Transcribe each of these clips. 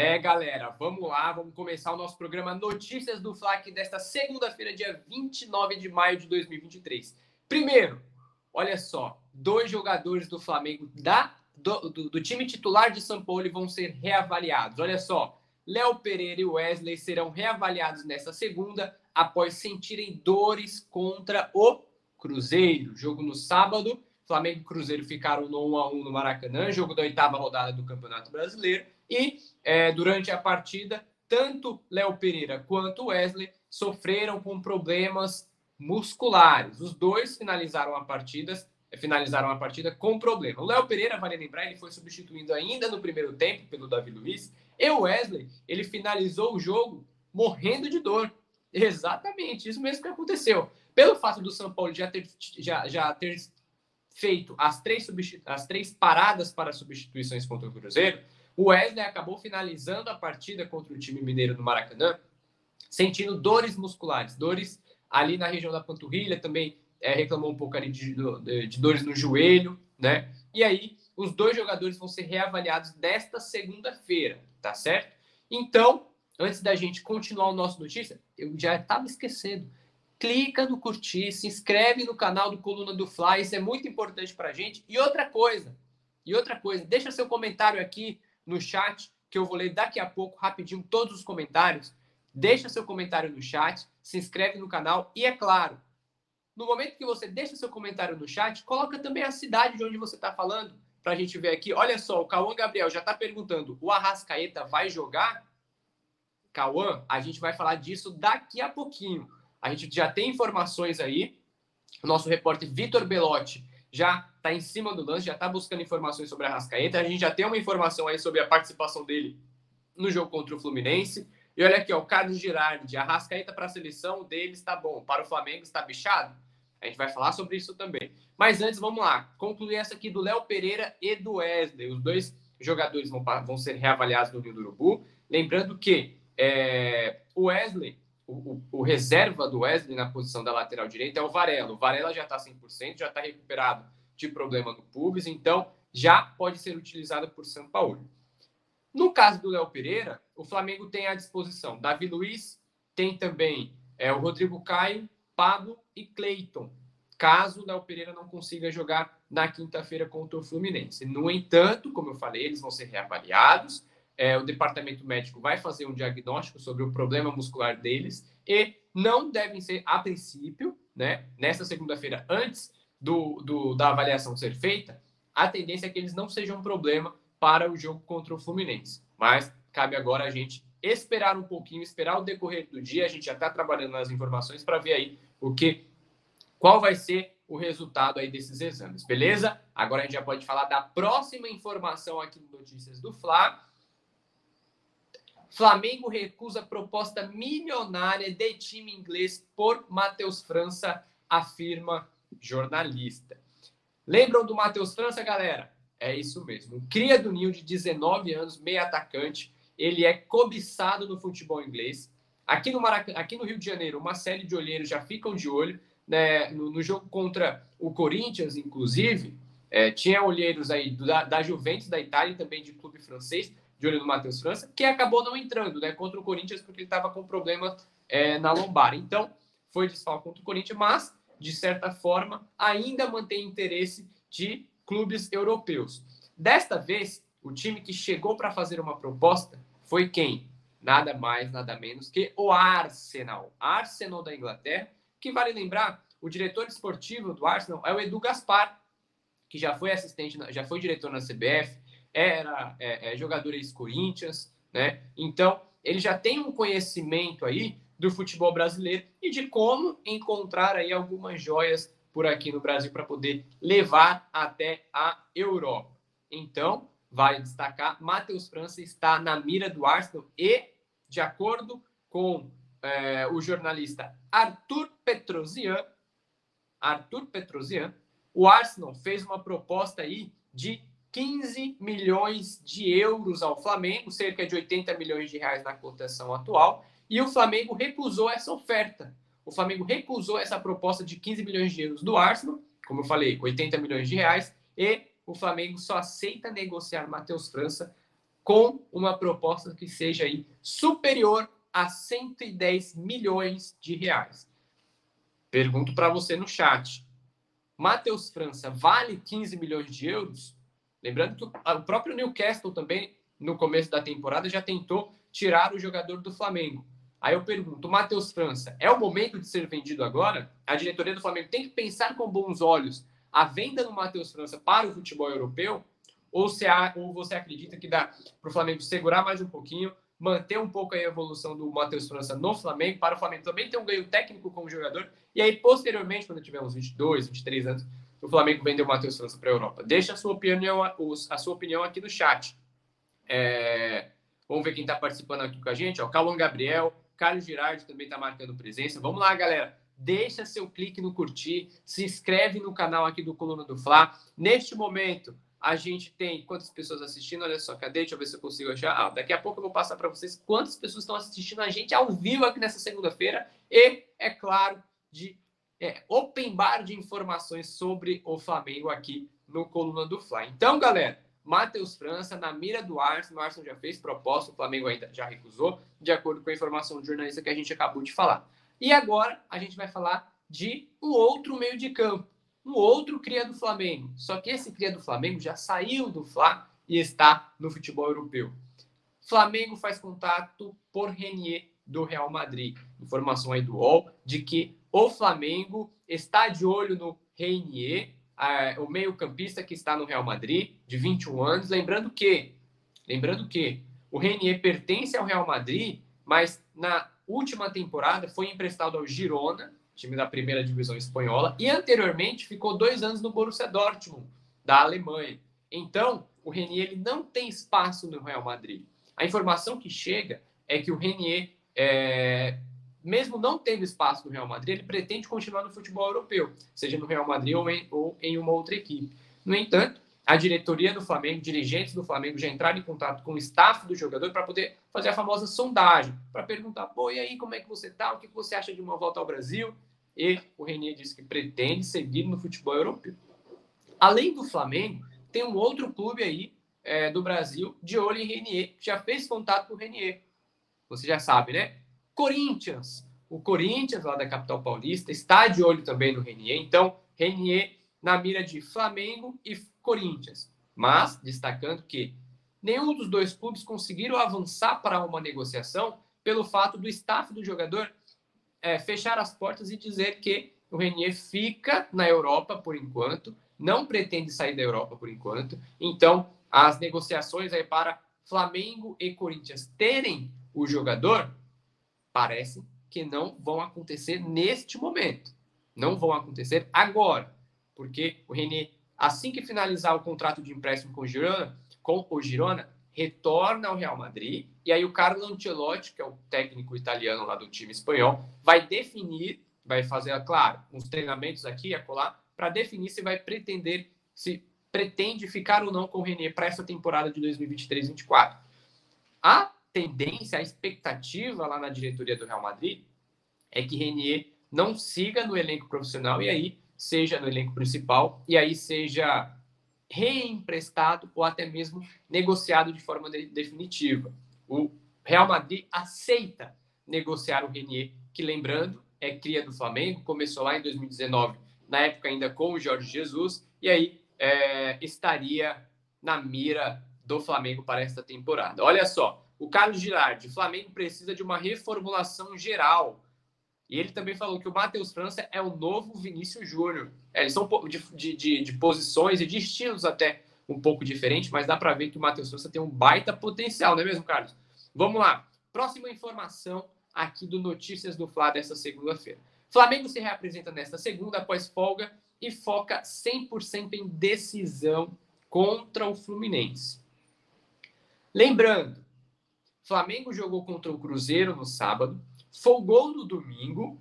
É, galera, vamos lá, vamos começar o nosso programa Notícias do FLAC desta segunda-feira, dia 29 de maio de 2023. Primeiro, olha só, dois jogadores do Flamengo da, do, do, do time titular de São Paulo vão ser reavaliados. Olha só, Léo Pereira e Wesley serão reavaliados nesta segunda após sentirem dores contra o Cruzeiro. Jogo no sábado, Flamengo e Cruzeiro ficaram no 1 a 1 no Maracanã, jogo da oitava rodada do Campeonato Brasileiro. E é, durante a partida, tanto Léo Pereira quanto Wesley sofreram com problemas musculares. Os dois finalizaram a partida, finalizaram a partida com problema. O Léo Pereira, vale lembrar, ele foi substituído ainda no primeiro tempo pelo Davi Luiz. E o Wesley, ele finalizou o jogo morrendo de dor. Exatamente, isso mesmo que aconteceu. Pelo fato do São Paulo já ter, já, já ter feito as três, as três paradas para substituições contra o Cruzeiro, o Wesley acabou finalizando a partida contra o time mineiro no Maracanã, sentindo dores musculares, dores ali na região da panturrilha, também é, reclamou um pouco ali de, de, de dores no joelho, né? E aí, os dois jogadores vão ser reavaliados desta segunda-feira, tá certo? Então, antes da gente continuar o nosso notícia, eu já estava esquecendo clica no curtir, se inscreve no canal do Coluna do Fly, isso é muito importante para a gente. E outra coisa, e outra coisa, deixa seu comentário aqui no chat, que eu vou ler daqui a pouco, rapidinho, todos os comentários. Deixa seu comentário no chat, se inscreve no canal e, é claro, no momento que você deixa seu comentário no chat, coloca também a cidade de onde você está falando, para a gente ver aqui. Olha só, o Cauã Gabriel já está perguntando, o Arrascaeta vai jogar? Cauã, a gente vai falar disso daqui a pouquinho. A gente já tem informações aí. O nosso repórter Vitor Belotti já está em cima do lance, já está buscando informações sobre a Rascaeta. A gente já tem uma informação aí sobre a participação dele no jogo contra o Fluminense. E olha aqui, ó, o Carlos Girardi, a Rascaeta para a seleção dele está bom, para o Flamengo está bichado. A gente vai falar sobre isso também. Mas antes, vamos lá. Concluir essa aqui do Léo Pereira e do Wesley. Os dois jogadores vão, vão ser reavaliados no Rio do Urubu. Lembrando que é, o Wesley o, o, reserva do Wesley na posição da lateral direita é o Varela. O Varela já está 100%, já está recuperado de problema no pubis, então já pode ser utilizado por São Paulo. No caso do Léo Pereira, o Flamengo tem à disposição Davi Luiz, tem também é, o Rodrigo Caio, Pablo e Cleiton, caso o Léo Pereira não consiga jogar na quinta-feira contra o Fluminense. No entanto, como eu falei, eles vão ser reavaliados é, o departamento médico vai fazer um diagnóstico sobre o problema muscular deles e não devem ser, a princípio, né, nessa segunda-feira, antes do, do, da avaliação ser feita, a tendência é que eles não sejam um problema para o jogo contra o Fluminense. Mas cabe agora a gente esperar um pouquinho, esperar o decorrer do dia. A gente já está trabalhando nas informações para ver aí o que, qual vai ser o resultado aí desses exames, beleza? Agora a gente já pode falar da próxima informação aqui no Notícias do Fla, Flamengo recusa proposta milionária de time inglês por Matheus França, afirma jornalista. Lembram do Matheus França, galera? É isso mesmo. cria do Ninho de 19 anos, meio atacante. Ele é cobiçado no futebol inglês. Aqui no, Maracanã, aqui no Rio de Janeiro, uma série de olheiros já ficam de olho. Né? No, no jogo contra o Corinthians, inclusive, é, tinha olheiros aí da, da Juventus da Itália e também de clube francês de olho no Matheus França, que acabou não entrando né, contra o Corinthians porque ele estava com problema é, na lombar. Então, foi desfalque contra o Corinthians, mas, de certa forma, ainda mantém interesse de clubes europeus. Desta vez, o time que chegou para fazer uma proposta foi quem? Nada mais, nada menos que o Arsenal. Arsenal da Inglaterra, que vale lembrar, o diretor esportivo do Arsenal é o Edu Gaspar, que já foi assistente, já foi diretor na CBF, era é, é, jogador ex-Corinthians, né? Então, ele já tem um conhecimento aí do futebol brasileiro e de como encontrar aí algumas joias por aqui no Brasil para poder levar até a Europa. Então, vale destacar, Matheus França está na mira do Arsenal e, de acordo com é, o jornalista Arthur Petrosian, Arthur Petrosian, o Arsenal fez uma proposta aí de 15 milhões de euros ao Flamengo, cerca de 80 milhões de reais na cotação atual, e o Flamengo recusou essa oferta. O Flamengo recusou essa proposta de 15 milhões de euros do Arsenal, como eu falei, 80 milhões de reais, e o Flamengo só aceita negociar Matheus França com uma proposta que seja aí superior a 110 milhões de reais. Pergunto para você no chat. Matheus França vale 15 milhões de euros? Lembrando que o próprio Newcastle também, no começo da temporada, já tentou tirar o jogador do Flamengo. Aí eu pergunto, Matheus França, é o momento de ser vendido agora? A diretoria do Flamengo tem que pensar com bons olhos a venda do Matheus França para o futebol europeu? Ou, há, ou você acredita que dá para o Flamengo segurar mais um pouquinho, manter um pouco a evolução do Matheus França no Flamengo, para o Flamengo também ter um ganho técnico como jogador, e aí, posteriormente, quando tiver uns 22, 23 anos, o Flamengo vender o Matheus França para a Europa. Deixa a sua opinião, a sua opinião aqui no chat. É... Vamos ver quem está participando aqui com a gente. Calon Gabriel, Carlos Girardi também está marcando presença. Vamos lá, galera. Deixa seu clique no curtir, se inscreve no canal aqui do Coluna do Fla. Neste momento, a gente tem quantas pessoas assistindo? Olha só, cadê? Deixa eu ver se eu consigo achar. Ah, daqui a pouco eu vou passar para vocês quantas pessoas estão assistindo a gente ao vivo aqui nessa segunda-feira. E, é claro, de é, open bar de informações sobre o Flamengo aqui no Coluna do Fla. Então, galera, Matheus França na mira do Arsenal. O Arsenal já fez proposta, o Flamengo ainda já recusou, de acordo com a informação do jornalista que a gente acabou de falar. E agora a gente vai falar de um outro meio de campo um outro cria do Flamengo. Só que esse cria do Flamengo já saiu do Fla e está no futebol europeu. Flamengo faz contato por Renier do Real Madrid. Informação aí do UOL de que o Flamengo está de olho no Renier, o meio-campista que está no Real Madrid, de 21 anos. Lembrando que, lembrando que o Renier pertence ao Real Madrid, mas na última temporada foi emprestado ao Girona time da primeira divisão espanhola, e anteriormente ficou dois anos no Borussia Dortmund, da Alemanha. Então, o Renier ele não tem espaço no Real Madrid. A informação que chega é que o Renier, é, mesmo não tendo espaço no Real Madrid, ele pretende continuar no futebol europeu, seja no Real Madrid ou em, ou em uma outra equipe. No entanto, a diretoria do Flamengo, dirigentes do Flamengo já entraram em contato com o staff do jogador para poder fazer a famosa sondagem, para perguntar, pô, e aí, como é que você tá? O que você acha de uma volta ao Brasil? e o Renier disse que pretende seguir no futebol europeu. Além do Flamengo, tem um outro clube aí é, do Brasil de olho em Renier, que já fez contato com o Renier. Você já sabe, né? Corinthians. O Corinthians, lá da capital paulista, está de olho também no Renier. Então, Renier na mira de Flamengo e Corinthians. Mas, destacando que nenhum dos dois clubes conseguiram avançar para uma negociação pelo fato do staff do jogador é, fechar as portas e dizer que o Renier fica na Europa por enquanto, não pretende sair da Europa por enquanto. Então, as negociações aí para Flamengo e Corinthians terem o jogador parece que não vão acontecer neste momento. Não vão acontecer agora, porque o Renier, assim que finalizar o contrato de empréstimo com o Girona, com o Girona, retorna ao Real Madrid, e aí o Carlo Ancelotti, que é o técnico italiano lá do time espanhol, vai definir, vai fazer, claro, uns treinamentos aqui e acolá, para definir se vai pretender, se pretende ficar ou não com o Renier para essa temporada de 2023-24. A tendência, a expectativa lá na diretoria do Real Madrid é que Renier não siga no elenco profissional e aí seja no elenco principal e aí seja reemprestado ou até mesmo negociado de forma de, definitiva. O Real Madrid aceita negociar o Renier, que lembrando, é cria do Flamengo, começou lá em 2019, na época ainda com o Jorge Jesus, e aí é, estaria na mira do Flamengo para esta temporada. Olha só, o Carlos Girardi, Flamengo precisa de uma reformulação geral e ele também falou que o Matheus França é o novo Vinícius Júnior. É, eles são de, de, de, posições e de estilos até um pouco diferentes, mas dá para ver que o Matheus França tem um baita potencial, não é mesmo, Carlos? Vamos lá. Próxima informação aqui do Notícias do Fla dessa segunda-feira. Flamengo se reapresenta nesta segunda após folga e foca 100% em decisão contra o Fluminense. Lembrando, Flamengo jogou contra o Cruzeiro no sábado, folgou no domingo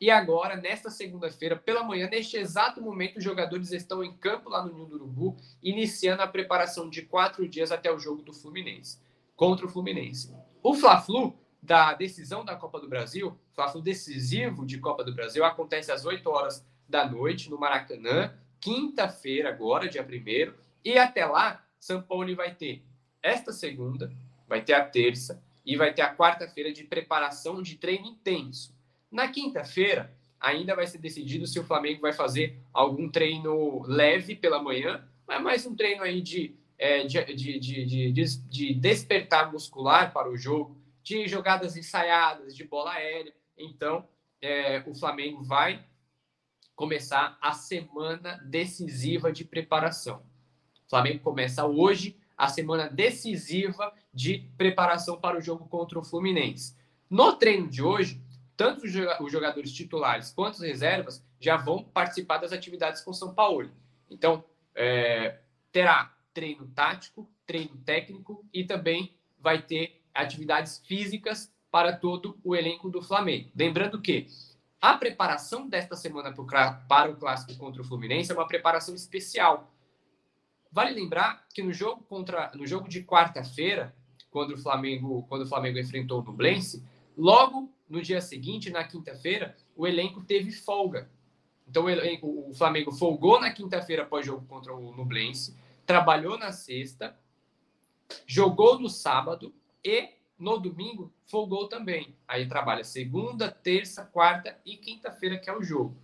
e agora, nesta segunda-feira, pela manhã, neste exato momento, os jogadores estão em campo lá no Ninho do Urubu, iniciando a preparação de quatro dias até o jogo do Fluminense, contra o Fluminense. O Fla-Flu, da decisão da Copa do Brasil, Fla-Flu decisivo de Copa do Brasil, acontece às 8 horas da noite no Maracanã, quinta-feira agora, dia 1 e até lá, São Paulo vai ter esta segunda, vai ter a terça e vai ter a quarta-feira de preparação de treino intenso. Na quinta-feira, ainda vai ser decidido se o Flamengo vai fazer algum treino leve pela manhã, mas mais um treino aí de, é, de, de, de, de despertar muscular para o jogo, de jogadas ensaiadas, de bola aérea. Então, é, o Flamengo vai começar a semana decisiva de preparação. O Flamengo começa hoje a semana decisiva de preparação para o jogo contra o Fluminense. No treino de hoje, tanto os jogadores titulares quanto os reservas já vão participar das atividades com São Paulo. Então, é, terá treino tático, treino técnico e também vai ter atividades físicas para todo o elenco do Flamengo. Lembrando que a preparação desta semana para o clássico contra o Fluminense é uma preparação especial. Vale lembrar que no jogo contra no jogo de quarta-feira, quando o Flamengo quando o Flamengo enfrentou o Nublense, logo no dia seguinte, na quinta-feira, o elenco teve folga. Então o, elenco, o Flamengo folgou na quinta-feira após jogo contra o Nublense, trabalhou na sexta, jogou no sábado e no domingo folgou também. Aí trabalha segunda, terça, quarta e quinta-feira, que é o jogo.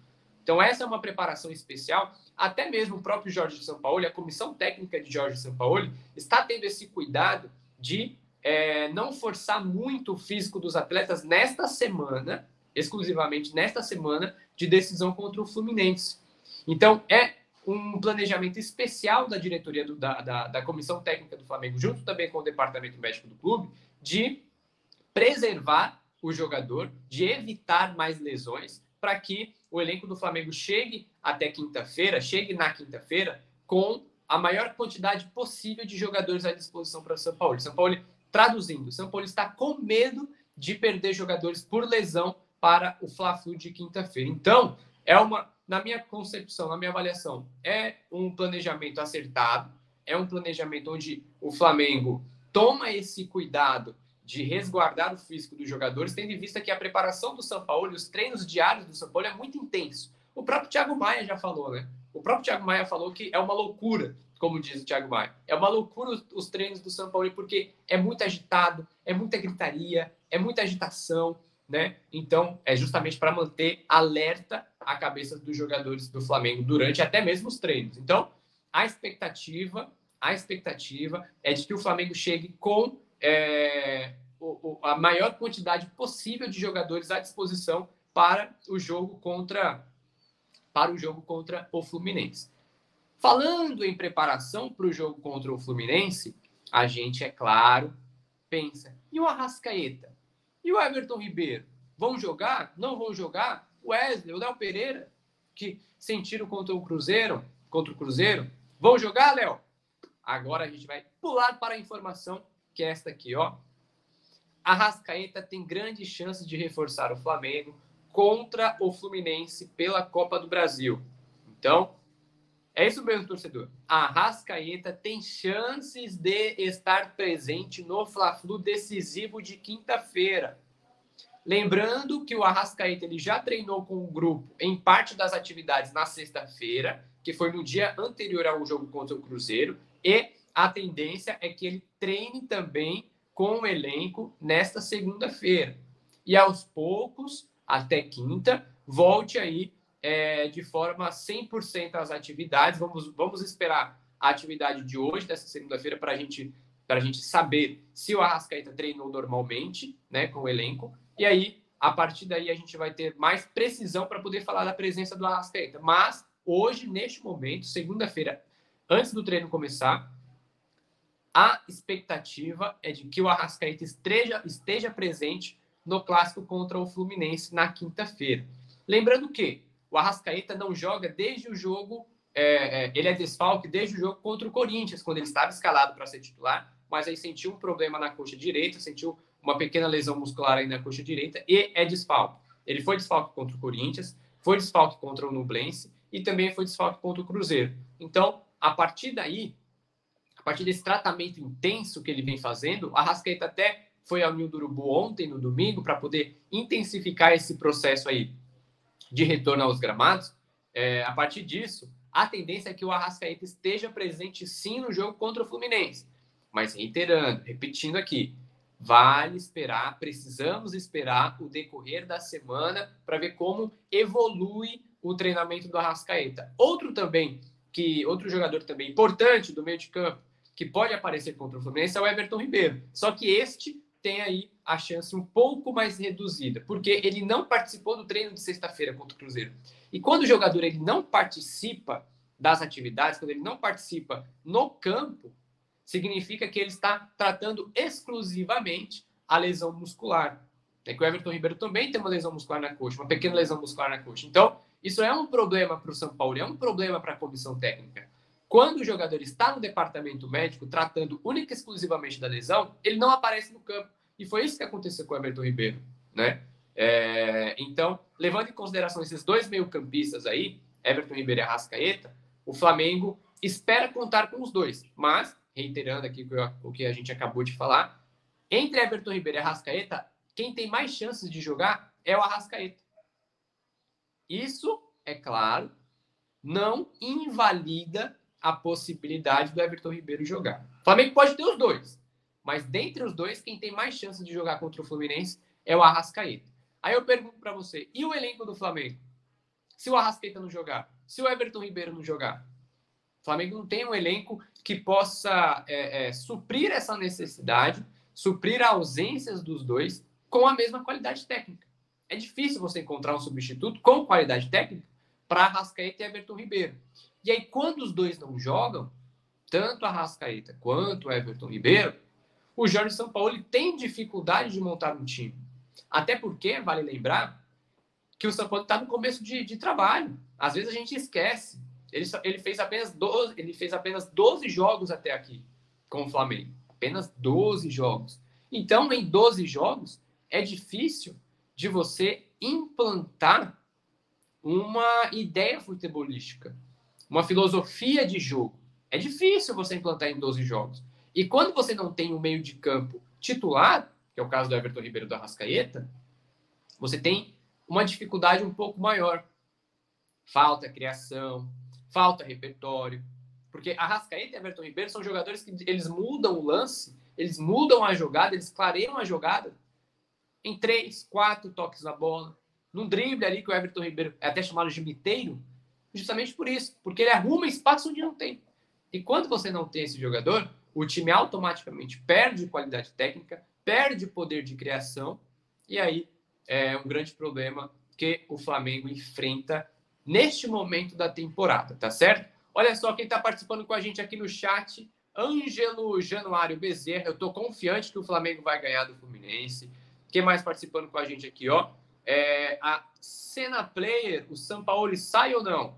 Então, essa é uma preparação especial. Até mesmo o próprio Jorge Sampaoli, a comissão técnica de Jorge Sampaoli, está tendo esse cuidado de é, não forçar muito o físico dos atletas nesta semana, exclusivamente nesta semana, de decisão contra o Fluminense. Então, é um planejamento especial da diretoria do, da, da, da, comissão técnica do Flamengo, junto também com o departamento médico do clube, de preservar o jogador, de evitar mais lesões, para que o elenco do Flamengo chegue até quinta-feira, chegue na quinta-feira com a maior quantidade possível de jogadores à disposição para o São Paulo. São Paulo Traduzindo, São Paulo está com medo de perder jogadores por lesão para o Fla-Flu de quinta-feira. Então, é uma, na minha concepção, na minha avaliação, é um planejamento acertado, é um planejamento onde o Flamengo toma esse cuidado de resguardar o físico dos jogadores, tendo em vista que a preparação do São Paulo e os treinos diários do São Paulo é muito intenso. O próprio Thiago Maia já falou, né? O próprio Thiago Maia falou que é uma loucura como diz o Thiago Maia. É uma loucura os, os treinos do São Paulo, porque é muito agitado, é muita gritaria, é muita agitação, né? Então, é justamente para manter alerta a cabeça dos jogadores do Flamengo durante até mesmo os treinos. Então, a expectativa, a expectativa é de que o Flamengo chegue com é, o, a maior quantidade possível de jogadores à disposição para o jogo contra para o jogo contra o Fluminense. Falando em preparação para o jogo contra o Fluminense, a gente, é claro, pensa: e o Arrascaeta? E o Everton Ribeiro? Vão jogar? Não vão jogar? O Wesley, o Léo Pereira, que sentiram contra o Cruzeiro, contra o Cruzeiro, vão jogar, Léo? Agora a gente vai pular para a informação que é esta aqui, ó. Arrascaeta tem grandes chances de reforçar o Flamengo contra o Fluminense pela Copa do Brasil. Então, é isso mesmo, torcedor. A Rascaeta tem chances de estar presente no Fla-Flu decisivo de quinta-feira. Lembrando que o Arrascaeta ele já treinou com o grupo em parte das atividades na sexta-feira, que foi no dia anterior ao jogo contra o Cruzeiro, e a tendência é que ele treine também com o elenco nesta segunda-feira. E aos poucos, até quinta, volte aí é, de forma 100% às atividades. Vamos, vamos esperar a atividade de hoje, dessa segunda-feira, para gente, a gente saber se o Arrascaeta treinou normalmente né, com o elenco. E aí, a partir daí, a gente vai ter mais precisão para poder falar da presença do Arrascaeta. Mas hoje, neste momento, segunda-feira, antes do treino começar, a expectativa é de que o Arrascaeta esteja, esteja presente no clássico contra o Fluminense na quinta-feira. Lembrando que o Arrascaeta não joga desde o jogo, é, é, ele é desfalque desde o jogo contra o Corinthians, quando ele estava escalado para ser titular, mas aí sentiu um problema na coxa direita, sentiu uma pequena lesão muscular aí na coxa direita e é desfalque. Ele foi desfalque contra o Corinthians, foi desfalque contra o Nublense e também foi desfalque contra o Cruzeiro. Então, a partir daí, partir desse tratamento intenso que ele vem fazendo, a Rascaeta até foi ao Nil do Urubu ontem, no domingo, para poder intensificar esse processo aí de retorno aos gramados, é, a partir disso, a tendência é que o Arrascaeta esteja presente sim no jogo contra o Fluminense. Mas reiterando, repetindo aqui, vale esperar, precisamos esperar o decorrer da semana para ver como evolui o treinamento do Arrascaeta. Outro também que outro jogador também importante do meio de campo que pode aparecer contra o Fluminense é o Everton Ribeiro. Só que este tem aí a chance um pouco mais reduzida, porque ele não participou do treino de sexta-feira contra o Cruzeiro. E quando o jogador ele não participa das atividades, quando ele não participa no campo, significa que ele está tratando exclusivamente a lesão muscular. É que o Everton Ribeiro também tem uma lesão muscular na coxa, uma pequena lesão muscular na coxa. Então, isso é um problema para o São Paulo, é um problema para a comissão técnica. Quando o jogador está no departamento médico tratando única e exclusivamente da lesão, ele não aparece no campo. E foi isso que aconteceu com o Everton Ribeiro, né? É, então, levando em consideração esses dois meio-campistas aí, Everton Ribeiro e Arrascaeta, o Flamengo espera contar com os dois. Mas, reiterando aqui o que a gente acabou de falar, entre Everton Ribeiro e Arrascaeta, quem tem mais chances de jogar é o Arrascaeta. Isso, é claro, não invalida a possibilidade do Everton Ribeiro jogar. O Flamengo pode ter os dois, mas dentre os dois, quem tem mais chances de jogar contra o Fluminense é o Arrascaeta. Aí eu pergunto para você, e o elenco do Flamengo? Se o Arrascaeta não jogar, se o Everton Ribeiro não jogar, o Flamengo não tem um elenco que possa é, é, suprir essa necessidade, suprir ausências dos dois com a mesma qualidade técnica. É difícil você encontrar um substituto com qualidade técnica para Arrascaeta e Everton Ribeiro. E aí, quando os dois não jogam, tanto a Rascaeta quanto o Everton Ribeiro, o Jorge Sampaoli tem dificuldade de montar um time. Até porque, vale lembrar, que o São Paulo está no começo de, de, trabalho. Às vezes a gente esquece. Ele, ele, fez apenas 12, ele fez apenas 12 jogos até aqui com o Flamengo. Apenas 12 jogos. Então, em 12 jogos, é difícil de você implantar uma ideia futebolística uma filosofia de jogo. É difícil você implantar em 12 jogos. E quando você não tem um meio de campo titular, que é o caso do Everton Ribeiro da Rascaeta, você tem uma dificuldade um pouco maior. Falta criação, falta repertório. Porque a Rascaeta e Everton Ribeiro são jogadores que eles mudam o lance, eles mudam a jogada, eles clareiam a jogada em três, quatro toques na bola. Num drible ali que o Everton Ribeiro é até chamado de miteiro, justamente por isso, porque ele arruma espaço onde não tem. E quando você não tem esse jogador, o time automaticamente perde qualidade técnica, perde poder de criação, e aí é um grande problema que o Flamengo enfrenta neste momento da temporada, tá certo? Olha só quem está participando com a gente aqui no chat, Ângelo Januário Bezerra. Eu estou confiante que o Flamengo vai ganhar do Fluminense. Quem mais participando com a gente aqui, ó? É, a Cena Player, o São Paulo sai ou não?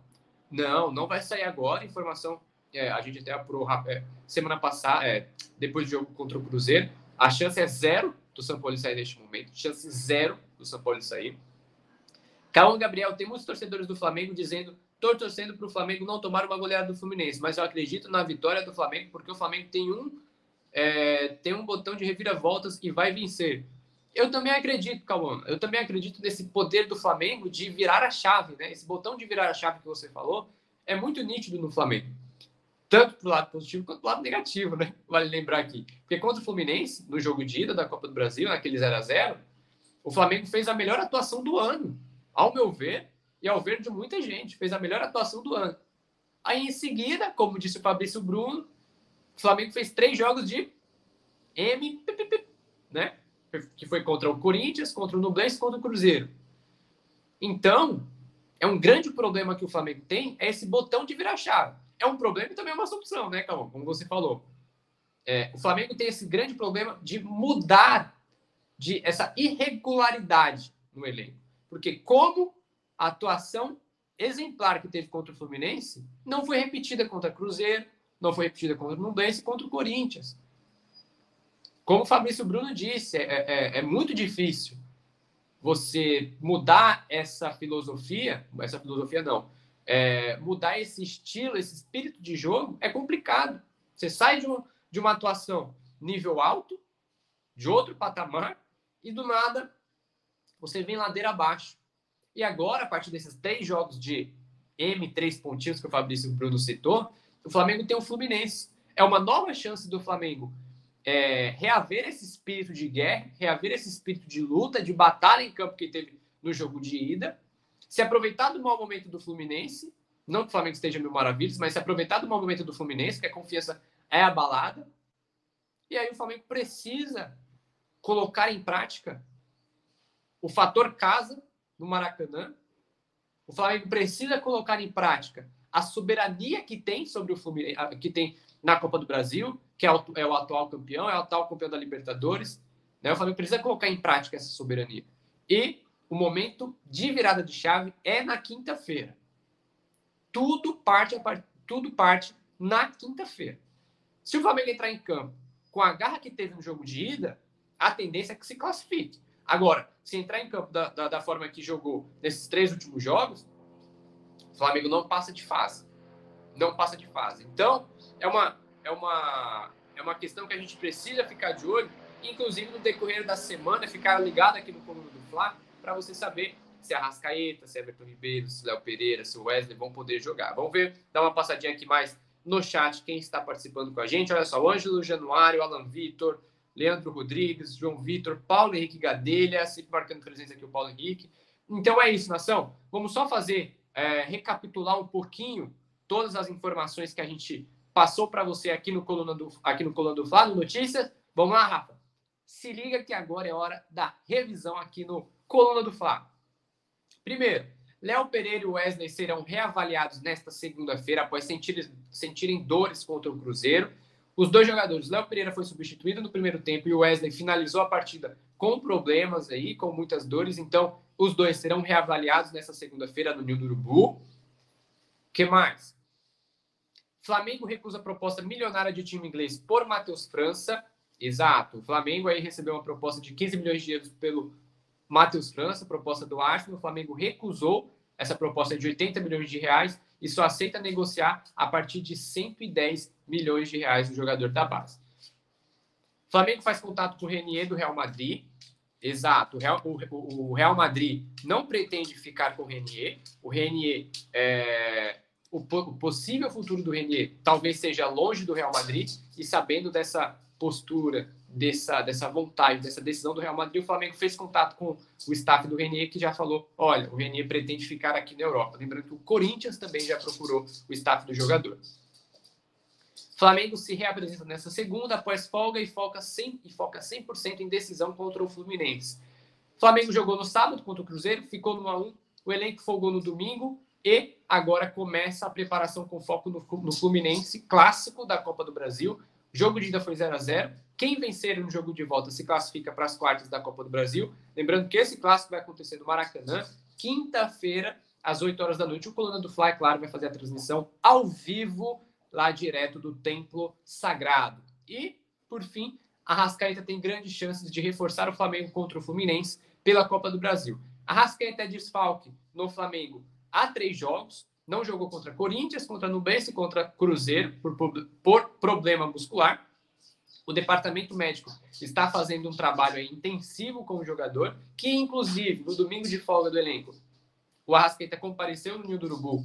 Não, não vai sair agora. Informação, é, a gente até apurou é, semana passada, é, depois do jogo contra o Cruzeiro. A chance é zero do São Paulo sair neste momento. Chance zero do São Paulo sair. Calma, Gabriel, tem muitos torcedores do Flamengo dizendo: estou torcendo para o Flamengo não tomar uma goleada do Fluminense, mas eu acredito na vitória do Flamengo porque o Flamengo tem um, é, tem um botão de reviravoltas e vai vencer. Eu também acredito, Cauã. Eu também acredito nesse poder do Flamengo de virar a chave, né? Esse botão de virar a chave que você falou é muito nítido no Flamengo. Tanto pro lado positivo quanto pro lado negativo, né? Vale lembrar aqui. Porque contra o Fluminense, no jogo de ida da Copa do Brasil, naquele 0 a 0 o Flamengo fez a melhor atuação do ano. Ao meu ver, e ao ver de muita gente, fez a melhor atuação do ano. Aí, em seguida, como disse o Fabrício Bruno, o Flamengo fez três jogos de M, né? Que foi contra o Corinthians, contra o Nublense, contra o Cruzeiro. Então, é um grande problema que o Flamengo tem, é esse botão de virar chave. É um problema e também é uma solução, né, Calma? Como você falou. É, o Flamengo tem esse grande problema de mudar de essa irregularidade no elenco. Porque como a atuação exemplar que teve contra o Fluminense não foi repetida contra o Cruzeiro, não foi repetida contra o Nublense contra o Corinthians. Como o Fabrício Bruno disse, é, é, é muito difícil você mudar essa filosofia, essa filosofia não, é, mudar esse estilo, esse espírito de jogo é complicado. Você sai de, um, de uma atuação nível alto, de outro patamar, e do nada você vem ladeira abaixo. E agora, a partir desses três jogos de M3 pontinhos que o Fabrício Bruno citou, o Flamengo tem o Fluminense. É uma nova chance do Flamengo é, reaver esse espírito de guerra, reaver esse espírito de luta, de batalha em campo que teve no jogo de ida, se aproveitar do mau momento do Fluminense, não que o Flamengo esteja mil maravilhas, mas se aproveitar do mau momento do Fluminense, que a confiança é abalada, e aí o Flamengo precisa colocar em prática o fator casa no Maracanã. O Flamengo precisa colocar em prática a soberania que tem sobre o Fluminense, que tem na Copa do Brasil, que é o, é o atual campeão, é o atual campeão da Libertadores. Né? O Flamengo precisa colocar em prática essa soberania. E o momento de virada de chave é na quinta-feira. Tudo parte, tudo parte na quinta-feira. Se o Flamengo entrar em campo com a garra que teve no jogo de ida, a tendência é que se classifique. Agora, se entrar em campo da, da, da forma que jogou nesses três últimos jogos, o Flamengo não passa de fase. Não passa de fase. Então, é uma, é uma, é uma questão que a gente precisa ficar de olho, inclusive no decorrer da semana, ficar ligado aqui no coluna do Fla, para você saber se a Rascaeta, se Everton Ribeiro, se Léo Pereira, se o Wesley vão poder jogar. Vamos ver, dar uma passadinha aqui mais no chat quem está participando com a gente. Olha só, Ângelo Januário, Alan Vitor, Leandro Rodrigues, João Vitor, Paulo Henrique Gadelha, sempre marcando presença aqui o Paulo Henrique. Então é isso, nação. Vamos só fazer, é, recapitular um pouquinho todas as informações que a gente passou para você aqui no Coluna do, aqui no Coluna do Fla, no Notícias. Vamos lá, Rafa. Se liga que agora é hora da revisão aqui no Coluna do Fla. Primeiro, Léo Pereira e Wesley serão reavaliados nesta segunda-feira após sentir, sentirem dores contra o Cruzeiro. Os dois jogadores, Léo Pereira foi substituído no primeiro tempo e o Wesley finalizou a partida com problemas aí, com muitas dores. Então, os dois serão reavaliados nessa segunda-feira no Ninho do Urubu. que mais? Flamengo recusa proposta milionária de time inglês por Matheus França. Exato. O Flamengo aí recebeu uma proposta de 15 milhões de euros pelo Matheus França, proposta do Arsenal. O Flamengo recusou essa proposta de 80 milhões de reais e só aceita negociar a partir de 110 milhões de reais do jogador da base. O Flamengo faz contato com o Renier do Real Madrid. Exato, o Real, o, o Real Madrid não pretende ficar com o Renier. O Renier, é, o, possível futuro do Renier talvez seja longe do Real Madrid. E sabendo dessa postura dessa, dessa vontade, dessa decisão do Real Madrid, o Flamengo fez contato com o staff do Renier, que já falou: olha, o Renier pretende ficar aqui na Europa. Lembrando que o Corinthians também já procurou o staff do jogador. Flamengo se reapresenta nessa segunda após folga e foca 100%, e foca 100 em decisão contra o Fluminense. Flamengo jogou no sábado contra o Cruzeiro, ficou no 1 o elenco folgou no domingo e agora começa a preparação com foco no, no Fluminense, clássico da Copa do Brasil. Jogo de ida foi 0 a 0 Quem vencer no jogo de volta se classifica para as quartas da Copa do Brasil. Lembrando que esse clássico vai acontecer no Maracanã, quinta-feira, às 8 horas da noite. O Coluna do Fly, claro, vai fazer a transmissão ao vivo, lá direto do Templo Sagrado. E, por fim, a Rascaeta tem grandes chances de reforçar o Flamengo contra o Fluminense pela Copa do Brasil. A Rascaeta é desfalque no Flamengo há três jogos, não jogou contra Corinthians, contra Nubense, contra Cruzeiro por, por problema muscular. O departamento médico está fazendo um trabalho intensivo com o jogador, que inclusive no domingo de folga do elenco, o Arrascaeta compareceu no Ninho do Urubu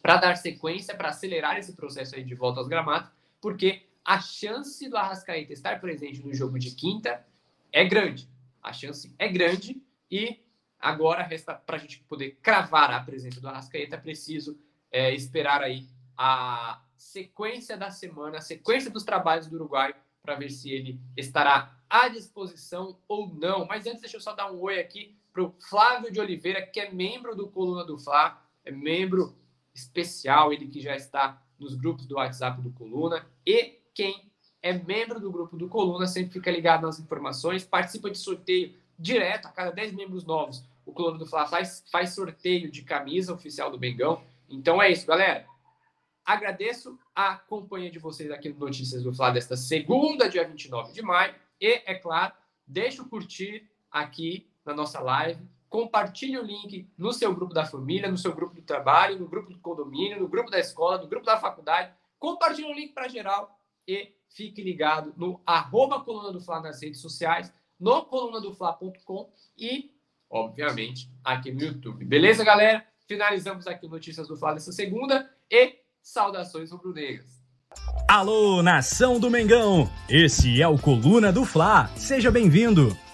para dar sequência, para acelerar esse processo aí de volta aos gramados, porque a chance do Arrascaeta estar presente no jogo de quinta é grande. A chance é grande e Agora resta para a gente poder cravar a presença do Arrascaeta, é preciso é, esperar aí a sequência da semana, a sequência dos trabalhos do Uruguai, para ver se ele estará à disposição ou não. Mas antes, deixa eu só dar um oi aqui para o Flávio de Oliveira, que é membro do Coluna do Fla, é membro especial, ele que já está nos grupos do WhatsApp do Coluna. E quem é membro do grupo do Coluna sempre fica ligado nas informações, participa de sorteio direto a cada 10 membros novos o Clube do Fla faz, faz sorteio de camisa oficial do Bengão. Então é isso, galera. Agradeço a companhia de vocês aqui no Notícias do Fla desta segunda, dia 29 de maio. E, é claro, deixa o curtir aqui na nossa live. Compartilhe o link no seu grupo da família, no seu grupo do trabalho, no grupo do condomínio, no grupo da escola, no grupo da faculdade. Compartilhe o link para geral e fique ligado no arroba Coluna do Fla nas redes sociais, no colunadofla.com e obviamente, aqui no YouTube. Beleza, galera? Finalizamos aqui Notícias do Flávio essa segunda e saudações rubro-negras. Alô, nação do Mengão! Esse é o Coluna do Fla. Seja bem-vindo.